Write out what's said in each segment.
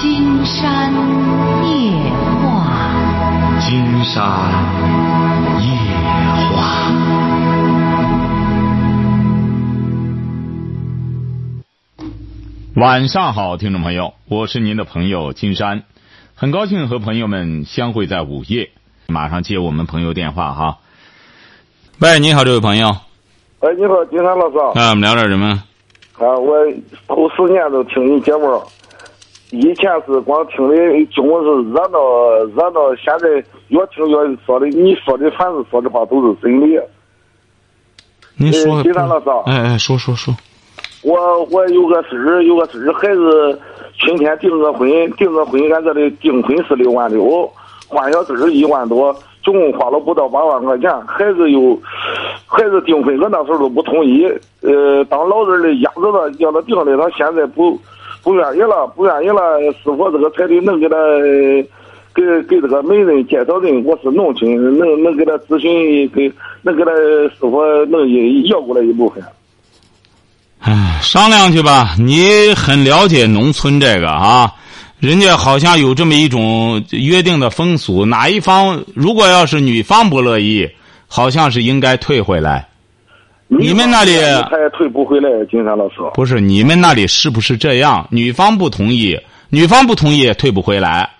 金山夜话，金山夜话。晚上好，听众朋友，我是您的朋友金山，很高兴和朋友们相会在午夜。马上接我们朋友电话哈。喂，你好，这位朋友。哎，你好，金山老师。啊，我们聊点什么？啊，我头四年都听你节目，以前是光听的经文是热闹热闹，现在越听越说的，你说的凡是说的话都是真理。您说呃，金山老师，哎哎，说说说。我我有个侄儿，有个侄儿，孩子今天订个婚，订个婚，俺这里订婚是六万六，换小侄儿一万多，总共花了不到八万块钱。孩子又，孩子订婚，我那时候都不同意，呃，当老人的压着他，叫他订的，他现在不不愿意了，不愿意了。师傅，这个彩礼能给他给给这个媒人介绍人，我是农村，能能给他咨询，给能给他师傅能要过来一部分。哎，商量去吧。你很了解农村这个啊，人家好像有这么一种约定的风俗，哪一方如果要是女方不乐意，好像是应该退回来。你们那里他也退不回来，金山老师。不是你们那里是不是这样？女方不同意，女方不同意也退不回来。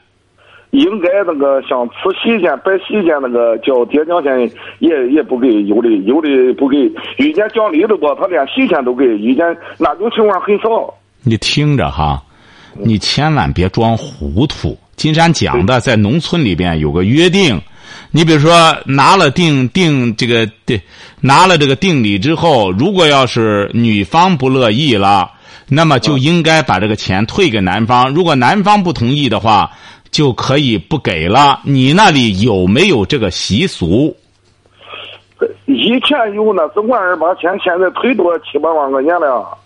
应该那个像吃喜宴、摆喜宴那个叫爹娘钱也也不给，有的有的不给，遇见讲理的不，他连喜钱都给，遇见那种情况很少。你听着哈，你千万别装糊涂。金山讲的，在农村里边有个约定，你比如说拿了定定这个对，拿了这个定礼之后，如果要是女方不乐意了，那么就应该把这个钱退给男方。如果男方不同意的话，就可以不给了。你那里有没有这个习俗？以前有那是万二八千，现在忒多七八万块钱了。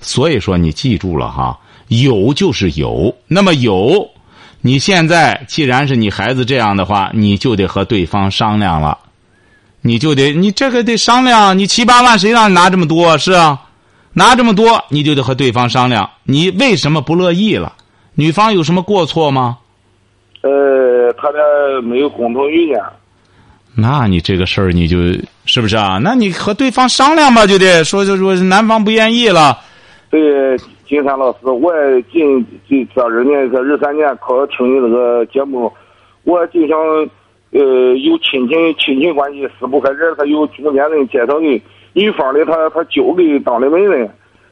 所以说，你记住了哈，有就是有。那么有，你现在既然是你孩子这样的话，你就得和对方商量了，你就得你这个得商量。你七八万谁让你拿这么多？是啊，拿这么多，你就得和对方商量。你为什么不乐意了？女方有什么过错吗？呃，他俩没有共同语言。那你这个事儿，你就是不是啊？那你和对方商量吧，就得说就说男方不愿意了。对，金山老师，我也近这这二年这二三年靠听你这个节目，我就想呃有亲戚亲戚关系撕不开人，他有中间人介绍人，女方的他他舅给当的媒人，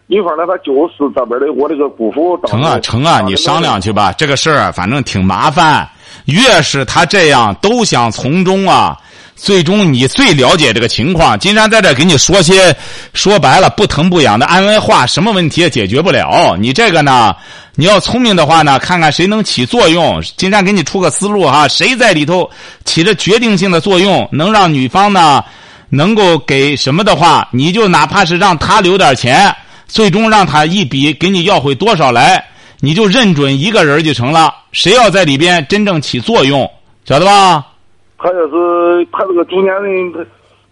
女方的他舅是这边的我这个姑父当成啊成啊，你商量去吧。这个事儿反正挺麻烦，越是他这样都想从中啊。最终你最了解这个情况，金山在这给你说些说白了不疼不痒的安慰话，什么问题也解决不了。你这个呢，你要聪明的话呢，看看谁能起作用。金山给你出个思路哈，谁在里头起着决定性的作用，能让女方呢能够给什么的话，你就哪怕是让他留点钱，最终让他一笔给你要回多少来，你就认准一个人就成了。谁要在里边真正起作用，晓得吧？他要是他这个中间人，他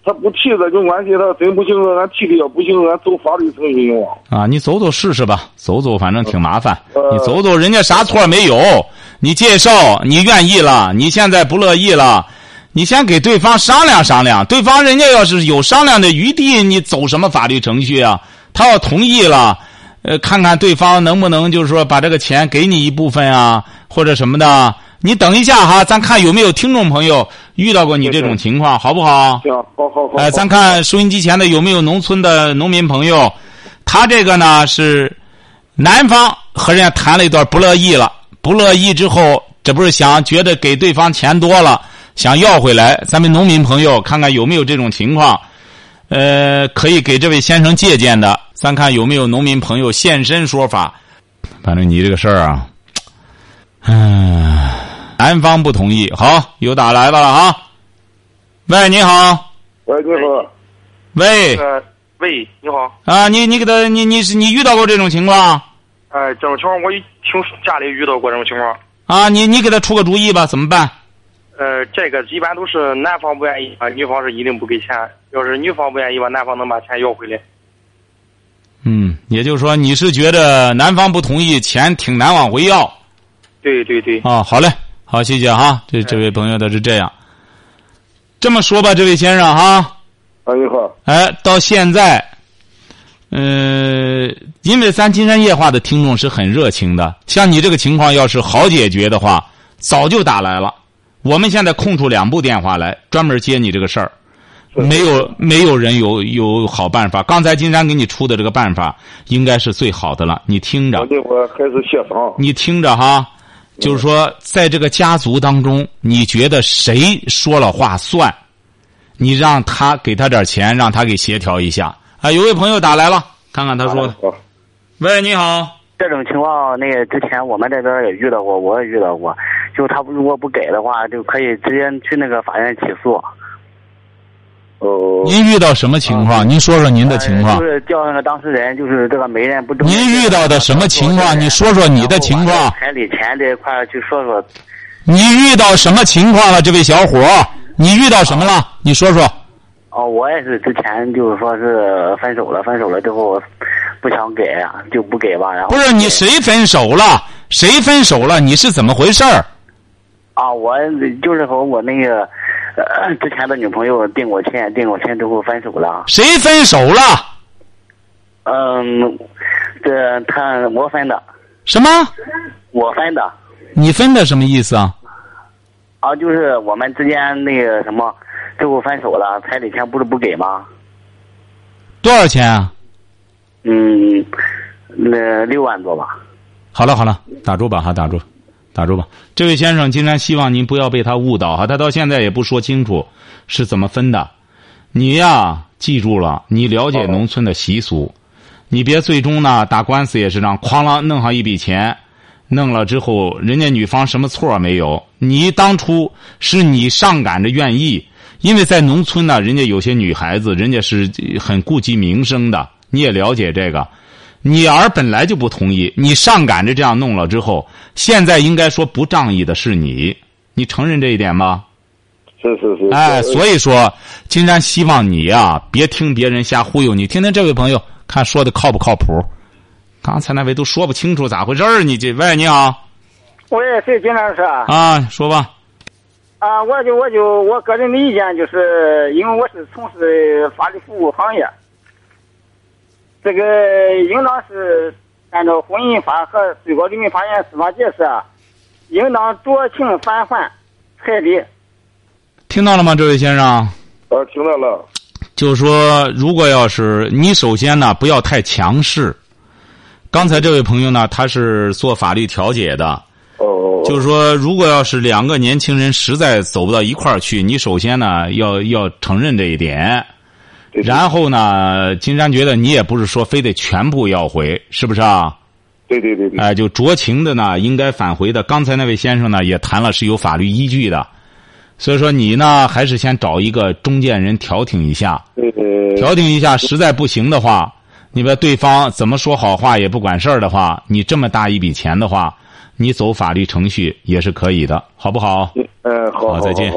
他不提这种关系，他真不行，俺提的要不行，俺走法律程序用。啊，你走走试试吧，走走反正挺麻烦。你走走，人家啥错没有？你介绍，你愿意了，你现在不乐意了，你先给对方商量商量。对方人家要是有商量的余地，你走什么法律程序啊？他要同意了，呃，看看对方能不能就是说把这个钱给你一部分啊，或者什么的。你等一下哈，咱看有没有听众朋友遇到过你这种情况，好不好？行，好好好。哎，咱看收音机前的有没有农村的农民朋友，他这个呢是男方和人家谈了一段不乐意了，不乐意之后，这不是想觉得给对方钱多了，想要回来。咱们农民朋友看看有没有这种情况，呃，可以给这位先生借鉴的。咱看有没有农民朋友现身说法。反正你这个事儿啊，嗯。男方不同意，好，有打来的了啊！喂，你好。喂，你好。喂。呃，喂，你好。啊，你你给他，你你是你遇到过这种情况？哎，这种情况我听家里遇到过这种情况。啊，你你给他出个主意吧，怎么办？呃，这个一般都是男方不愿意啊，女方是一定不给钱。要是女方不愿意吧，男方能把钱要回来。嗯，也就是说，你是觉得男方不同意，钱挺难往回要？对对对，啊，好嘞，好，谢谢哈。这这位朋友他是这样，这么说吧，这位先生哈，啊，你好，哎，到现在，呃，因为咱金山夜话的听众是很热情的，像你这个情况要是好解决的话，早就打来了。我们现在空出两部电话来，专门接你这个事儿。没有没有人有有好办法。刚才金山给你出的这个办法，应该是最好的了。你听着我，那会儿还是协商，你听着哈，就是说，在这个家族当中，你觉得谁说了话算？你让他给他点钱，让他给协调一下。啊，有位朋友打来了，看看他说的。喂，你好，这种情况，那个之前我们这边也遇到过，我也遇到过。就他如果不给的话，就可以直接去那个法院起诉。哦，您遇到什么情况？您说说您的情况呃就。是叫那个当事人，就是这个媒人不。您遇到的什么情况？你说说你的情况。彩礼钱这一块儿去说说。你遇到什么情况了，这位小伙？你遇到什么了？你说说。哦，我也是之前就是说是分手了，分手了之后不想给啊，就不给吧，然后不是你谁分手了？谁分手了？你是怎么回事儿？啊，我就是和我那个呃之前的女朋友定过亲，定过亲之后分手了。谁分手了？嗯，这他我分的，什么？我分的。你分的什么意思啊？啊，就是我们之间那个什么，最后分手了，彩礼钱不是不给吗？多少钱啊？嗯，那六万多吧。好了好了，打住吧哈，打住，打住吧。这位先生，今天希望您不要被他误导哈，他到现在也不说清楚是怎么分的。你呀，记住了，你了解农村的习俗，你别最终呢打官司也是这样哐啷弄上一笔钱，弄了之后，人家女方什么错没有？你当初是你上赶着愿意，因为在农村呢，人家有些女孩子，人家是很顾及名声的，你也了解这个。你儿本来就不同意，你上赶着这样弄了之后，现在应该说不仗义的是你，你承认这一点吗？是是是，哎，所以说，金山希望你呀、别听别人瞎忽悠你，听听这位朋友，看说的靠不靠谱。刚才那位都说不清楚咋回事儿，你这喂，你好我也是金老师啊，啊，说吧，啊，我就我就我个人的意见就是，因为我是从事法律服务行业，这个应当是按照婚姻法和最高人民法院司法解释啊，应当酌情返还彩礼。听到了吗，这位先生？啊，听到了，就是说，如果要是你首先呢，不要太强势。刚才这位朋友呢，他是做法律调解的，哦，就是说，如果要是两个年轻人实在走不到一块儿去，你首先呢要要承认这一点，然后呢，金山觉得你也不是说非得全部要回，是不是啊？对对对对，哎、就酌情的呢，应该返回的。刚才那位先生呢也谈了是有法律依据的，所以说你呢还是先找一个中间人调停一下，呃，调停一下，实在不行的话，你把对方怎么说好话也不管事儿的话，你这么大一笔钱的话，你走法律程序也是可以的，好不好？嗯，好，好好再见。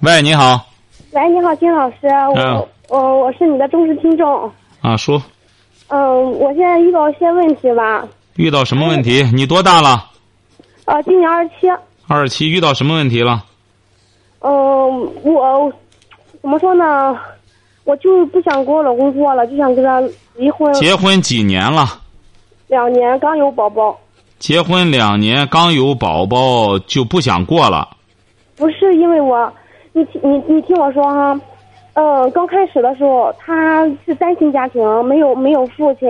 喂，你好，喂，你好，金老师，嗯。我我我是你的忠实听众。啊，说嗯，我现在遇到一些问题吧。遇到什么问题？你多大了？呃，今年二十七。二十七，遇到什么问题了？嗯，我怎么说呢？我就是不想跟我老公过了，就想跟他离婚。结婚几年了？两年刚有宝宝，结婚两年，刚有宝宝就不想过了。不是因为我，你听你你听我说哈，嗯，刚开始的时候他是单亲家庭，没有没有父亲，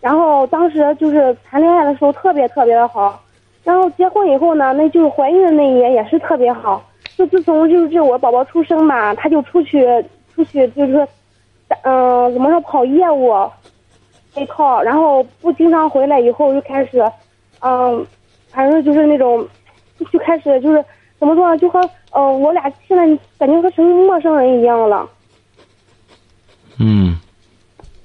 然后当时就是谈恋爱的时候特别特别的好，然后结婚以后呢，那就是怀孕的那一年也是特别好，就自从就是这我宝宝出生嘛，他就出去出去就是说，嗯、怎么说跑业务那套，然后不经常回来以后就开始，嗯，反正就是那种，就开始就是怎么说呢，就和呃我俩现在感觉和成陌生人一样了。嗯，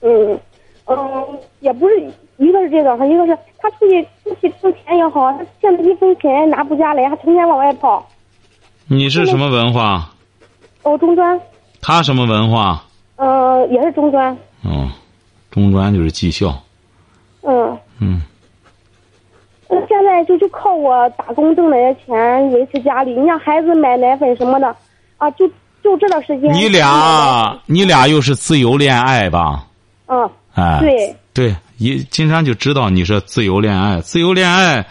嗯嗯，也不是一个是这个，还一个是他出去出去挣钱也好，他现在一分钱也拿不下来，还成天往外跑。你是什么文化？哦，中专，他什么文化？呃，也是中专，哦，中专就是技校。嗯。嗯，那现在在就就靠我打工挣来的钱维持家里，你像孩子买奶粉什么的，啊，就就这段时间。你俩你俩又是自由恋爱吧？嗯，哎，对对，一金山就知道你是自由恋爱，自由恋爱，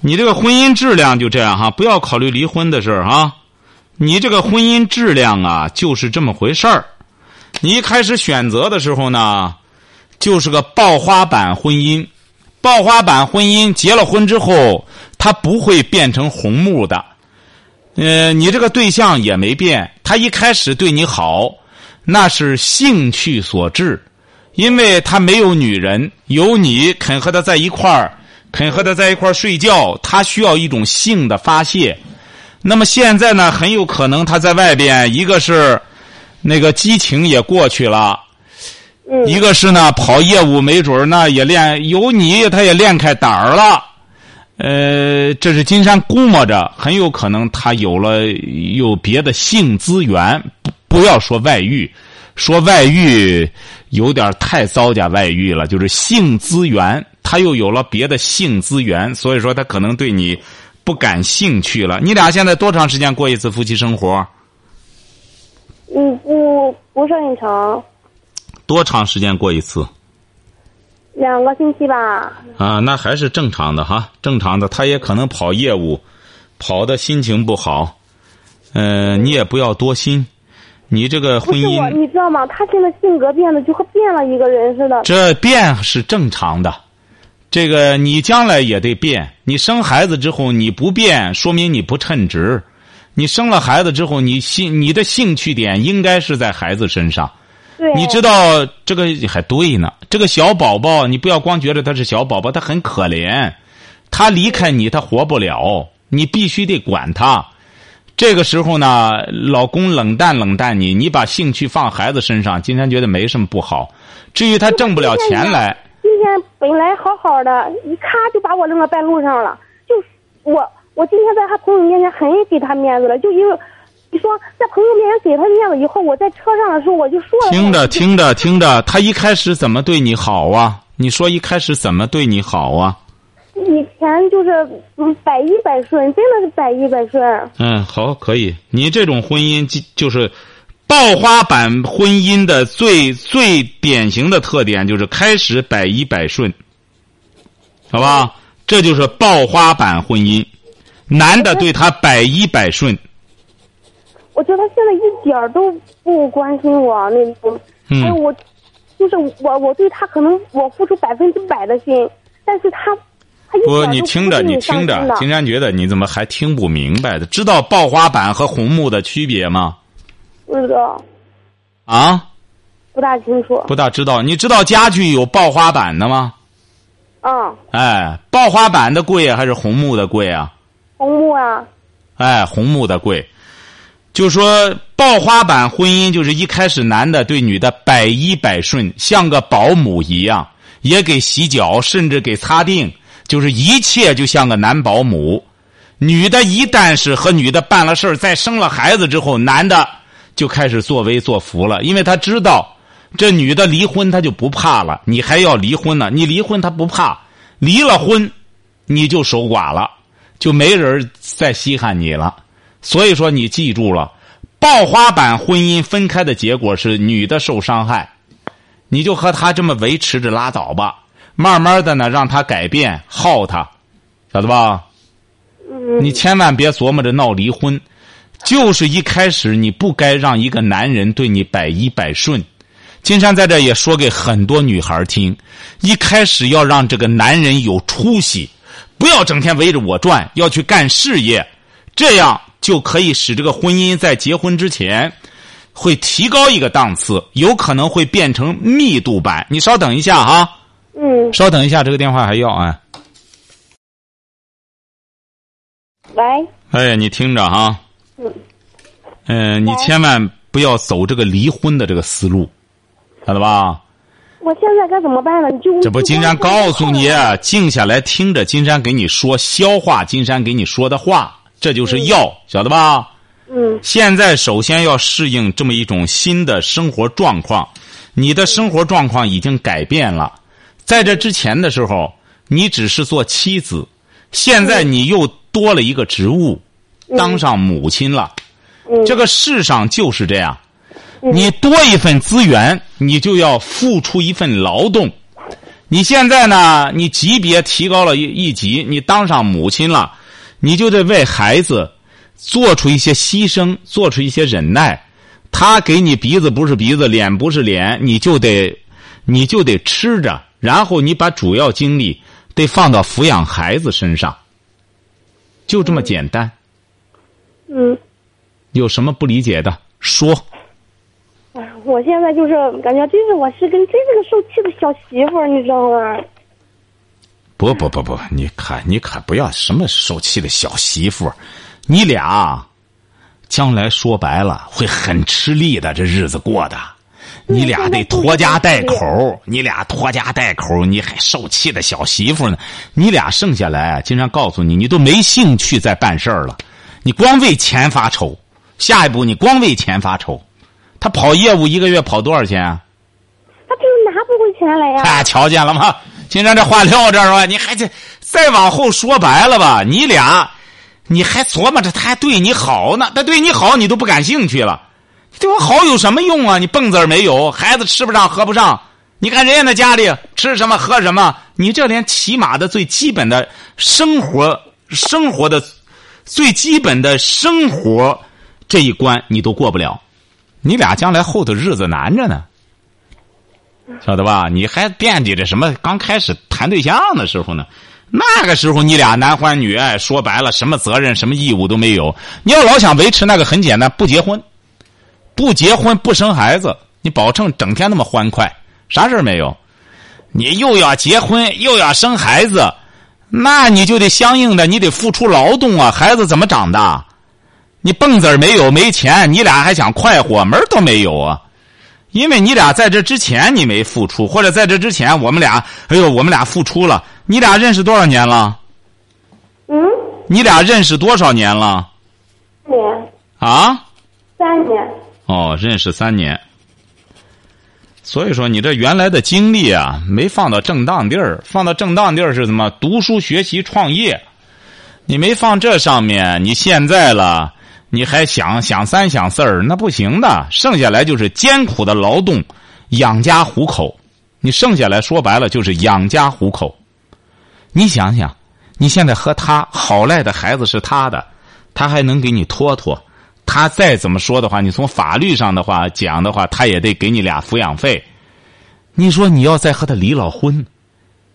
你这个婚姻质量就这样哈，不要考虑离婚的事儿哈。你这个婚姻质量啊，就是这么回事儿。你一开始选择的时候呢，就是个爆花版婚姻。爆花版婚姻结了婚之后，它不会变成红木的。呃，你这个对象也没变，他一开始对你好，那是兴趣所致，因为他没有女人，有你肯和他在一块儿，肯和他在一块儿睡觉，他需要一种性的发泄。那么现在呢，很有可能他在外边，一个是那个激情也过去了。嗯，一个是呢，跑业务没准儿呢也练有你，他也练开胆儿了。呃，这是金山估摸着，很有可能他有了有别的性资源。不不要说外遇，说外遇有点太糟家外遇了，就是性资源，他又有了别的性资源，所以说他可能对你不感兴趣了。你俩现在多长时间过一次夫妻生活？嗯，不不是很长，多长时间过一次？两个星期吧。啊，那还是正常的哈，正常的。他也可能跑业务，跑的心情不好。嗯、你也不要多心。你这个婚姻，你知道吗？他现在性格变得就和变了一个人似的。这变是正常的。这个你将来也得变。你生孩子之后你不变，说明你不称职。你生了孩子之后，你兴你的兴趣点应该是在孩子身上。对。你知道这个还对呢。这个小宝宝，你不要光觉得他是小宝宝，他很可怜，他离开你他活不了，你必须得管他。这个时候呢，老公冷淡冷淡你，你把兴趣放孩子身上，金山觉得没什么不好。至于他挣不了钱来，今天本来好好的，一咔就把我扔到半路上了。就我，我今天在他朋友面前很给他面子了，就因为你说在朋友面前给他面子以后，我在车上的时候我就说了。听着听着听着，他一开始怎么对你好啊？你说一开始怎么对你好啊？以前就是嗯百依百顺，真的是百依百顺。嗯，好，可以。你这种婚姻就就是爆花版婚姻的最最典型的特点，就是开始百依百顺，好吧？这就是爆花版婚姻，男的对他百依百顺。我觉得他现在一点儿都不关心我那种，嗯还有我，就是我我对他可能我付出百分之百的心，但是他不，你听着，不你听着金山觉得你怎么还听不明白的？知道爆花板和红木的区别吗？不知道，啊，不大清楚。不大知道。你知道家具有爆花板的吗？啊，哎，爆花板的贵还是红木的贵啊？红木啊，哎，红木的贵。就说爆花版婚姻，就是一开始男的对女的百依百顺，像个保姆一样，也给洗脚，甚至给擦腚，就是一切就像个男保姆。女的一旦是和女的办了事儿，再生了孩子之后，男的就开始作威作福了，因为他知道这女的离婚他就不怕了，你还要离婚呢？你离婚他不怕，离了婚你就守寡了，就没人再稀罕你了。所以说，你记住了，爆花版婚姻分开的结果是女的受伤害，你就和他这么维持着拉倒吧。慢慢的呢，让他改变，耗他，晓得吧？嗯，你千万别琢磨着闹离婚，就是一开始你不该让一个男人对你百依百顺。金山在这也说给很多女孩听，一开始要让这个男人有出息，不要整天围着我转，要去干事业，这样就可以使这个婚姻在结婚之前会提高一个档次，有可能会变成密度版。你稍等一下哈，嗯，稍等一下，这个电话还要啊。喂，哎，你听着哈，嗯，嗯、你千万不要走这个离婚的这个思路，晓得吧？我现在该怎么办呢？你就这不，金山告诉你，静下来听着金山给你说，消化金山给你说的话，这就是药，晓得吧？嗯现在首先要适应这么一种新的生活状况，你的生活状况已经改变了。在这之前的时候，你只是做妻子，现在你又多了一个职务，当上母亲了。嗯，这个世上就是这样，嗯你多一份资源，你就要付出一份劳动。你现在呢，你级别提高了一一级，你当上母亲了，你就得为孩子做出一些牺牲，做出一些忍耐。他给你鼻子不是鼻子，脸不是脸，你就得，你就得吃着，然后你把主要精力得放到抚养孩子身上，就这么简单。嗯，有什么不理解的说？哎，我现在就是感觉，真是我是跟真是个受气的小媳妇儿，你知道吗？不不不不，你可你可不要什么受气的小媳妇儿，你俩将来说白了会很吃力的，这日子过的。你俩得拖家带口，你俩拖家带口，你还受气的小媳妇呢？你俩剩下来，经常告诉你，你都没兴趣再办事儿了，你光为钱发愁。下一步你光为钱发愁，他跑业务一个月跑多少钱啊？他就是拿不回钱来呀。哎，瞧见了吗？今天这话撂这儿吧，你还这再往后说白了吧？你俩，你还琢磨着他还对你好呢？他对你好，你都不感兴趣了。对我好有什么用啊？你蹦子儿没有，孩子吃不上喝不上。你看人家那家里吃什么喝什么，你这连起码的最基本的生活生活的最基本的生活这一关你都过不了，你俩将来后头日子难着呢。晓得吧？你还惦记着什么？刚开始谈对象的时候呢，那个时候你俩男欢女爱，说白了，什么责任、什么义务都没有。你要老想维持那个，很简单，不结婚，不结婚，不生孩子，你保证整天那么欢快，啥事儿没有。你又要结婚，又要生孩子，那你就得相应的，你得付出劳动啊。孩子怎么长大？你蹦子儿没有，没钱，你俩还想快活，门儿都没有啊。因为你俩在这之前你没付出，或者在这之前我们俩，哎呦，我们俩付出了。你俩认识多少年了？嗯，你俩认识多少年了？三年，啊？三年。哦，认识三年。所以说，你这原来的精力啊，没放到正当地儿，放到正当地儿是什么？读书、学习、创业。你没放这上面，你现在了。你还想想三想四儿，那不行的。剩下来就是艰苦的劳动，养家糊口。你剩下来说白了就是养家糊口。你想想，你现在和他好赖的孩子是他的，他还能给你托托。他再怎么说的话，你从法律上的话讲的话，他也得给你俩抚养费。你说你要再和他离了婚，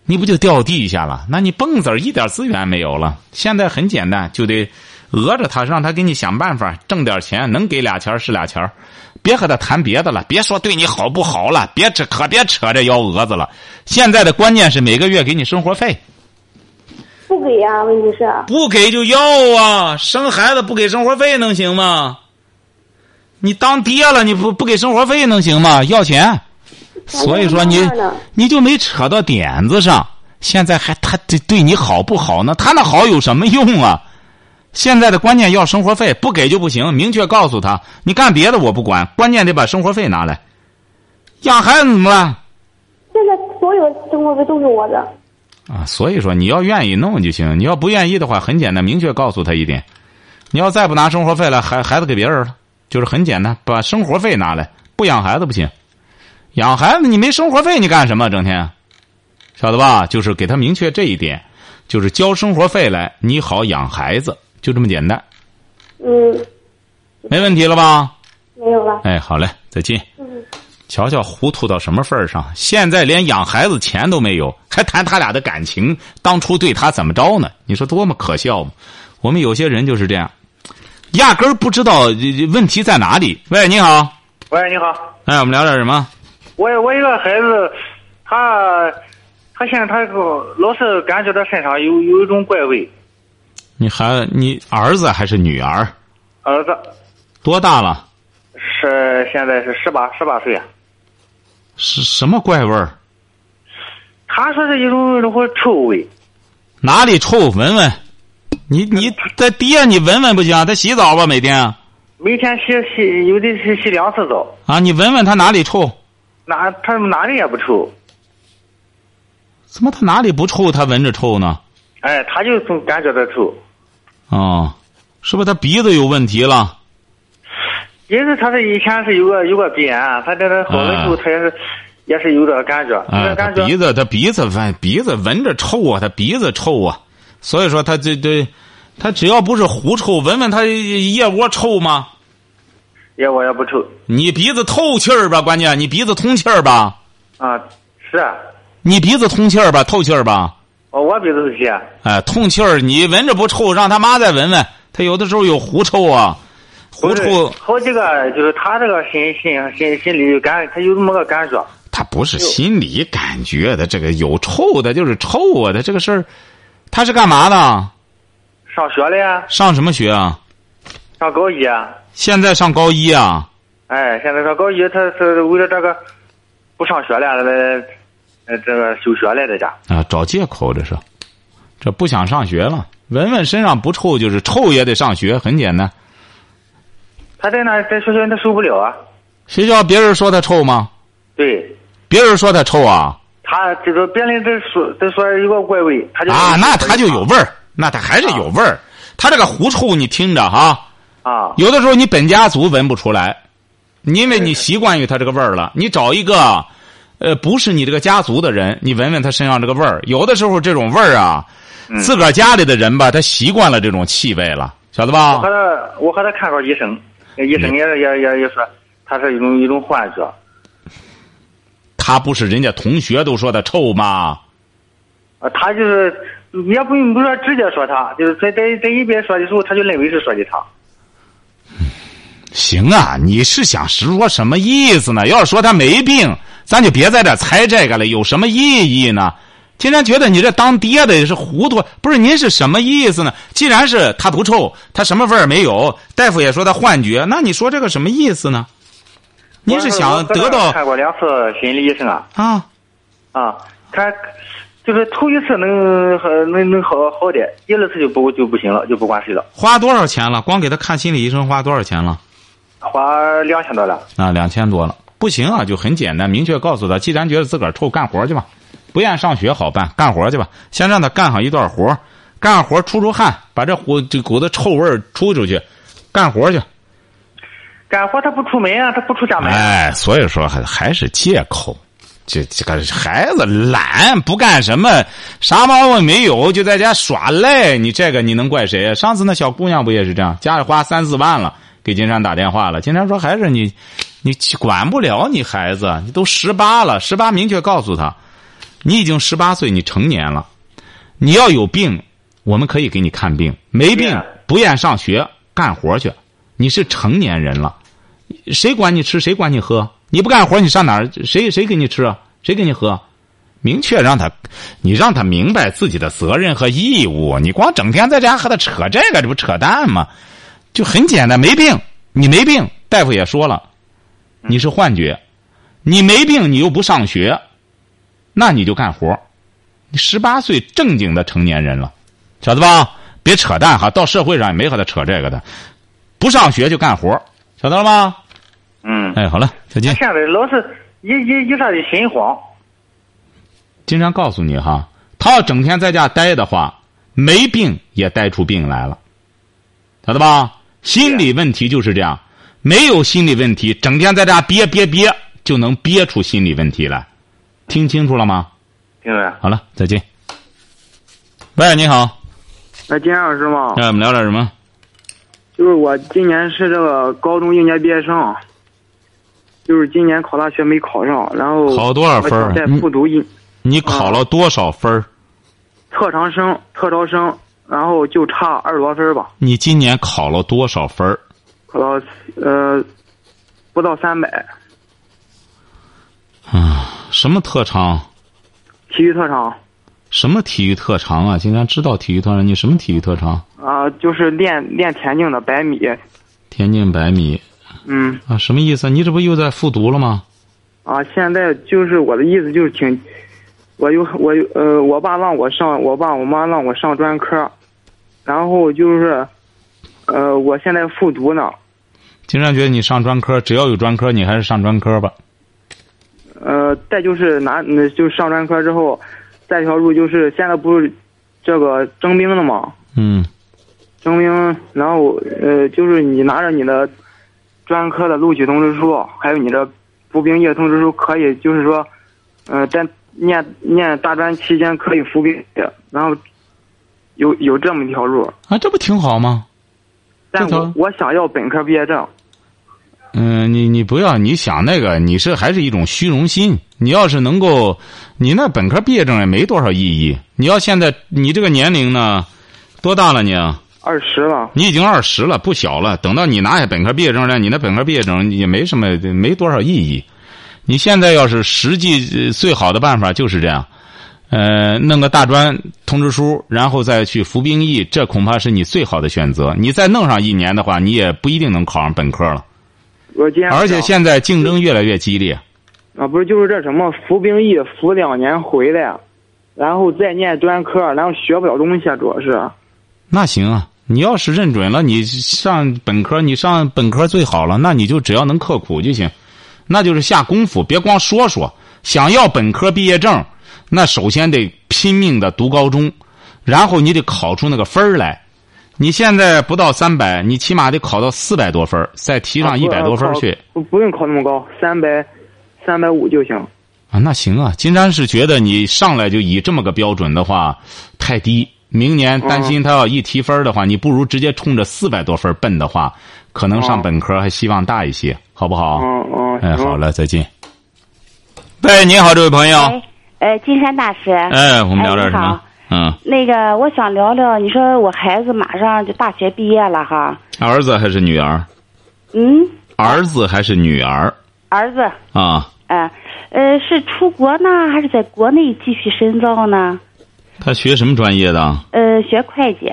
你不就掉地下了？那你蹦子儿一点资源没有了。现在很简单，就得。讹着他，让他给你想办法挣点钱，能给俩钱是俩钱别和他谈别的了，别说对你好不好了，别扯可别扯这幺蛾子了。现在的关键是每个月给你生活费，不给呀、问题是不给就要啊！生孩子不给生活费能行吗？你当爹了，你不不给生活费能行吗？要钱，所以说你你就没扯到点子上。现在还他对对你好不好呢？他那好有什么用啊？现在的关键要生活费，不给就不行。明确告诉他，你干别的我不管，关键得把生活费拿来。养孩子怎么办？现在所有生活费都是我的。啊，所以说你要愿意弄就行，你要不愿意的话，很简单，明确告诉他一点。你要再不拿生活费了，孩孩子给别人了，就是很简单，把生活费拿来，不养孩子不行。养孩子你没生活费，你干什么？整天，晓得吧？就是给他明确这一点，就是交生活费来，你好养孩子。就这么简单，嗯，没问题了吧？没有了。哎，好嘞，再见。嗯，瞧瞧糊涂到什么份儿上，现在连养孩子钱都没有，还谈他俩的感情，当初对他怎么着呢？你说多么可笑吗？我们有些人就是这样，压根儿不知道问题在哪里。喂，你好。喂，你好。哎，我们聊点什么？我我一个孩子，他他现在他老是感觉他身上有有一种怪味。你还你儿子还是女儿？儿子，多大了？是现在是十八十八岁啊。是什么怪味儿？他说是一种那会臭味。哪里臭？闻闻。你你在地下，你闻闻不行？他洗澡吧，每天。每天洗洗，有的是洗两次澡。啊，你闻闻他哪里臭？哪他哪里也不臭。怎么他哪里不臭？他闻着臭呢？哎，他就总感觉到臭。哦，是不是他鼻子有问题了？也是他是以前是有个有个鼻炎，他这个好了之后，他也是也是有点感觉，有哎，感觉。鼻子他鼻子闻鼻子闻着臭啊，他鼻子臭啊，所以说他这这，他只要不是狐臭，闻闻他腋窝臭吗？腋窝也不臭。你鼻子透气儿吧，关键你鼻子通气儿吧，啊，是啊，你鼻子通气儿吧，透气儿吧，哦，我鼻子是血，哎，通气儿，你闻着不臭，让他妈再闻闻，他有的时候有狐臭啊，狐臭好几个就是他这个心心心心里感，他有这么个感觉。他不是心理感觉的，这个有臭的，就是臭啊的这个事儿，他是干嘛的？上学了呀，上什么学啊？上高一啊，现在上高一啊？哎，现在上高一，他是为了这个不上学了，来呃这个休学来在家。啊，找借口这是，这不想上学了。文文身上不臭，就是臭也得上学，很简单。他在那在学校他受不了啊，学校别人说他臭吗？对别人说他臭啊？他这个别人在说在说有个怪味，他就啊，那他就有味儿，那他还是有味儿。他这个狐臭，你听着哈，啊，有的时候你本家族闻不出来，因为你习惯于他这个味儿了。你找一个，呃，不是你这个家族的人，你闻闻他身上这个味儿。有的时候这种味儿啊，嗯自个儿家里的人吧，他习惯了这种气味了，晓得吧我和？他我和他看过医生，那医生也也也也说他是一种一种幻觉。他不是人家同学都说他臭吗？啊，他就是也不用不说直接说他，就是在在在一边说的时候，他就认为是说的他。行啊，你是想说什么意思呢？要是说他没病，咱就别在这猜这个了，有什么意义呢？竟然觉得你这当爹的是糊涂，不是您是什么意思呢？既然是他不臭，他什么味儿没有，大夫也说他幻觉，那你说这个什么意思呢？您是想得到看过两次心理医生啊啊？啊，看就是头一次能能能好好点，第二次就不就不行了，就不管谁了，花多少钱了？光给他看心理医生花多少钱了？花两千多了。啊，两千多了，不行啊，就很简单，明确告诉他，既然觉得自个儿臭，干活去吧，不愿上学好办，干活去吧，先让他干上一段活，干活出出汗，把这股这股子臭味儿出出去，干活去。干活他不出门啊，他不出家门。哎，所以说还还是借口，这这个孩子懒，不干什么，啥毛病没有，就在家耍赖，你这个你能怪谁？上次那小姑娘不也是这样，家里花三四万了，给金山打电话了，金山说还是你，你管不了你孩子，你都十八了，十八明确告诉他，你已经十八岁，你成年了，你要有病，我们可以给你看病，没病不愿上学干活去，你是成年人了。谁管你吃，谁管你喝？你不干活，你上哪儿？谁谁给你吃啊？谁给你喝？明确让他，你让他明白自己的责任和义务。你光整天在家和他扯这个，这不扯淡吗？就很简单，没病，你没病，大夫也说了，你是幻觉，你没病，你又不上学，那你就干活。你十八岁正经的成年人了，晓得吧？别扯淡哈，到社会上也没和他扯这个的，不上学就干活，晓得了吗？嗯，哎，好了，再见。现在老是一一一下就心慌。经常告诉你哈，他要整天在家待的话，没病也待出病来了，晓得吧？心理问题就是这样，没有心理问题，整天在家憋憋憋，就能憋出心理问题来。听清楚了吗？听了，好了，再见。喂，你好，那金老师吗？哎，我们聊点什么？就是我今年是这个高中应届毕业生，就是今年考大学没考上，然后考多少分儿我想再复读一你考了多少分儿？特长生、特招生，然后就差二十多分儿吧，你今年考了多少分儿？考到呃不到三百，啊，什么特长？体育特长什么体育特长啊？竟然知道体育特长？你什么体育特长？啊、就是练练田径的百米，田径百米嗯啊？什么意思？你这不又在复读了吗？啊，现在就是我的意思就是挺，我又我有呃，我爸让我上，我爸我妈让我上专科，然后就是，呃，我现在复读呢，经常觉得你上专科，只要有专科，你还是上专科吧。呃，再就是拿，嗯，就上专科之后，再一条路就是现在不是这个征兵了嘛，嗯。征兵，然后呃，就是你拿着你的专科的录取通知书，还有你的服兵役通知书，可以就是说，呃，在念念大专期间可以服兵役，然后有有这么一条路，啊，这不挺好吗？但我我想要本科毕业证，嗯，你你不要，你想那个，你是还是一种虚荣心。你要是能够，你那本科毕业证也没多少意义。你要现在你这个年龄呢，多大了你？二十了，你已经二十了，不小了。等到你拿下本科毕业证了，你那本科毕业证也没什么，没多少意义。你现在要是实际呃最好的办法就是这样，呃，弄个大专通知书，然后再去服兵役，这恐怕是你最好的选择。你再弄上一年的话，你也不一定能考上本科了。我今而且现在竞争越来越激烈。啊，不是就是这什么服兵役服两年回来，然后再念专科，然后学不了东西啊，主要是。那行啊，你要是认准了，你上本科，你上本科最好了，那你就只要能刻苦就行，那就是下功夫，别光说说。想要本科毕业证，那首先得拼命的读高中，然后你得考出那个分儿来。你现在不到三百，你起码得考到四百多分儿再提上一百多分儿去。不不用考那么高，三百三百五就行。啊，那行啊。金山是觉得你上来就以这么个标准的话，太低。明年担心他要一提分的话，你不如直接冲着四百多分奔的话，可能上本科还希望大一些，好不好？嗯嗯。哎，好了，再见。喂，你好，这位朋友。哎，呃，金山大师。哎，我们聊点什么哎？嗯，那个，我想聊聊，你说我孩子马上就大学毕业了哈，儿子还是女儿？嗯，儿子还是女儿？儿子，啊，呃，呃，是出国呢，还是在国内继续深造呢？他学什么专业的？呃，学会计。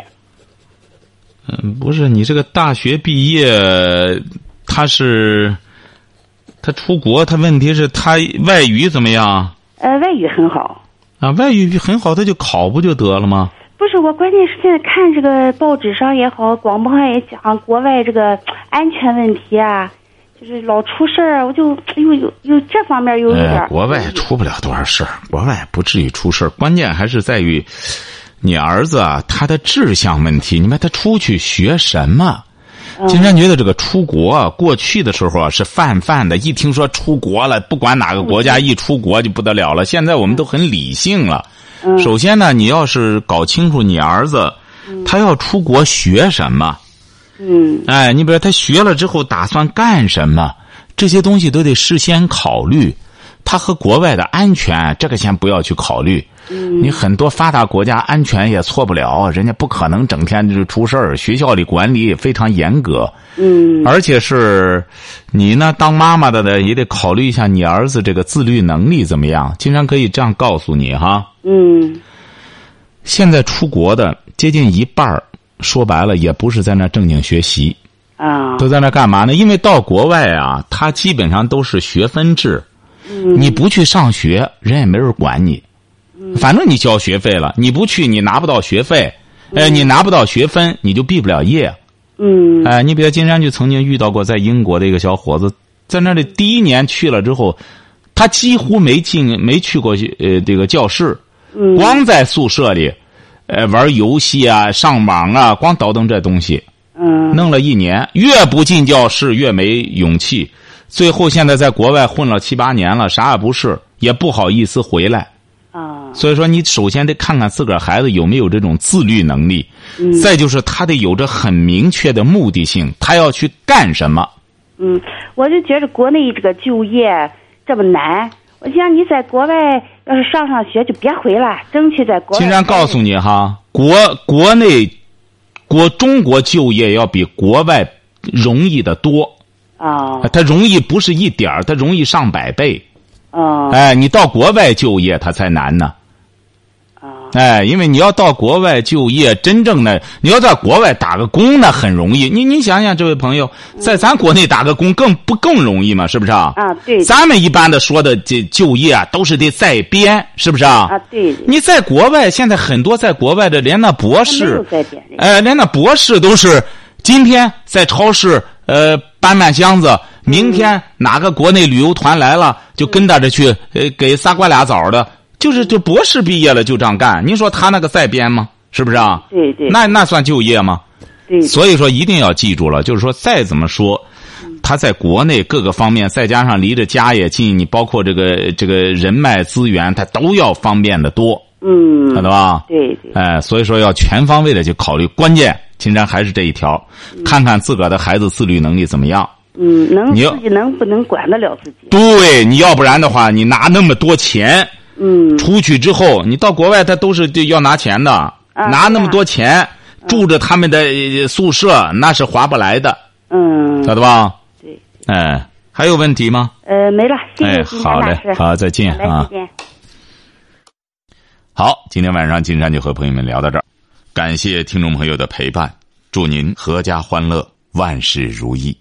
嗯，不是，你这个大学毕业，他是他出国，他问题是他外语怎么样？呃，外语很好。啊，外语很好，他就考不就得了吗？不是我，关键是现在看这个报纸上也好，广播上也讲国外这个安全问题啊，就是老出事儿，我就又有有这方面又有点。国外出不了多少事儿，国外不至于出事儿，关键还是在于你儿子啊，他的志向问题。你看他出去学什么？金山觉得这个出国啊，过去的时候啊是泛泛的，一听说出国了，不管哪个国家一出国就不得了了。现在我们都很理性了。首先呢，你要是搞清楚你儿子他要出国学什么，嗯哎，你比如他学了之后打算干什么，这些东西都得事先考虑。他和国外的安全，这个先不要去考虑。你很多发达国家安全也错不了，人家不可能整天就出事儿。学校里管理也非常严格，嗯而且是你呢，当妈妈的呢，也得考虑一下你儿子这个自律能力怎么样。经常可以这样告诉你哈，嗯现在出国的接近一半儿说白了也不是在那正经学习，啊都在那干嘛呢？因为到国外啊，他基本上都是学分制，嗯你不去上学，人也没人管你。反正你交学费了，你不去，你拿不到学费，哎，你拿不到学分，你就毕不了业。嗯。哎，你比如金山就曾经遇到过在英国的一个小伙子，在那里第一年去了之后，他几乎没进没去过呃这个教室，嗯。光在宿舍里，呃玩游戏啊、上网啊，光倒腾这东西。嗯。弄了一年，越不进教室越没勇气，最后现在在国外混了七八年了，啥也不是，也不好意思回来。啊所以说，你首先得看看自个儿孩子有没有这种自律能力，嗯再就是他得有着很明确的目的性，他要去干什么。嗯，我就觉着国内这个就业这么难，我想你在国外要是上上学就别回来，争取在国外。金山告诉你哈，国国内国中国就业要比国外容易的多，啊它容易不是一点儿，它容易上百倍。啊哎，你到国外就业，他才难呢。啊哎，因为你要到国外就业，真正的你要在国外打个工，那很容易。你你想想，这位朋友，在咱国内打个工更不更容易吗？是不是啊？啊对咱们一般的说的这就业啊，都是得在编，是不是啊？啊对，你在国外，现在很多在国外的连那博士。哎，连那博士都是今天在超市呃搬搬箱子，明天哪个国内旅游团来了，就跟到这去呃给仨瓜俩枣的，就是就博士毕业了就这样干。您说他那个在编吗？是不是啊？对对。那那算就业吗？对。所以说一定要记住了，就是说再怎么说，他在国内各个方面，再加上离着家也近，你包括这个这个人脉资源，他都要方便的多。嗯。晓得吧？对对。哎，所以说要全方位的去考虑，关键金山还是这一条，看看自个儿的孩子自律能力怎么样。嗯，能你自己能不能管得了自己？对，你要不然的话，你拿那么多钱，嗯，出去之后，你到国外他都是要拿钱的，啊拿那么多钱，住着他们的呃宿舍，那是划不来的，嗯。晓得吧？对。哎，还有问题吗？呃，没了，谢哎谢好嘞。好再见啊再见。好，今天晚上金山就和朋友们聊到这儿，感谢听众朋友的陪伴，祝您阖家欢乐，万事如意。